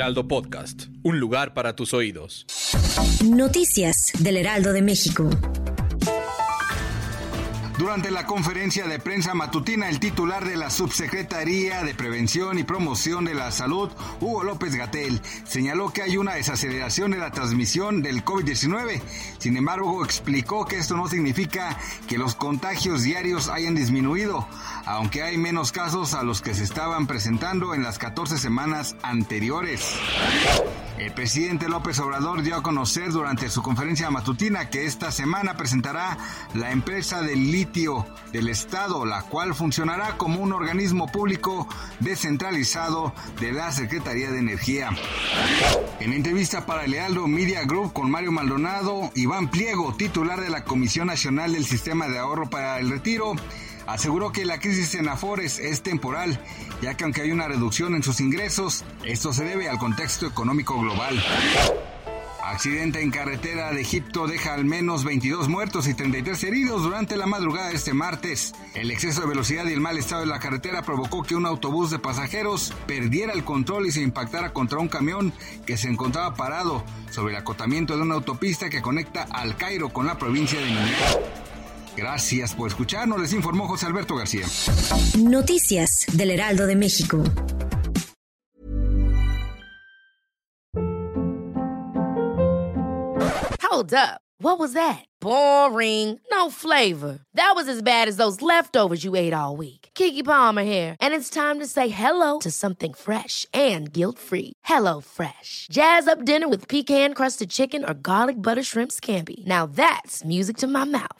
Heraldo Podcast, un lugar para tus oídos. Noticias del Heraldo de México. Durante la conferencia de prensa matutina, el titular de la Subsecretaría de Prevención y Promoción de la Salud, Hugo López Gatel, señaló que hay una desaceleración de la transmisión del COVID-19. Sin embargo, explicó que esto no significa que los contagios diarios hayan disminuido, aunque hay menos casos a los que se estaban presentando en las 14 semanas anteriores. El presidente López Obrador dio a conocer durante su conferencia matutina que esta semana presentará la empresa del litio del Estado, la cual funcionará como un organismo público descentralizado de la Secretaría de Energía. En entrevista para el Lealdo Media Group con Mario Maldonado, Iván Pliego, titular de la Comisión Nacional del Sistema de Ahorro para el Retiro, aseguró que la crisis en Afores es temporal, ya que aunque hay una reducción en sus ingresos, esto se debe al contexto económico global. Accidente en carretera de Egipto deja al menos 22 muertos y 33 heridos durante la madrugada de este martes. El exceso de velocidad y el mal estado de la carretera provocó que un autobús de pasajeros perdiera el control y se impactara contra un camión que se encontraba parado sobre el acotamiento de una autopista que conecta al Cairo con la provincia de Niñera. Gracias por escucharnos, les informó José Alberto García. Noticias del Heraldo de México. Hold up. What was that? Boring. No flavor. That was as bad as those leftovers you ate all week. Kiki Palmer here, and it's time to say hello to something fresh and guilt-free. Hello Fresh. Jazz up dinner with pecan-crusted chicken or garlic butter shrimp scampi. Now that's music to my mouth.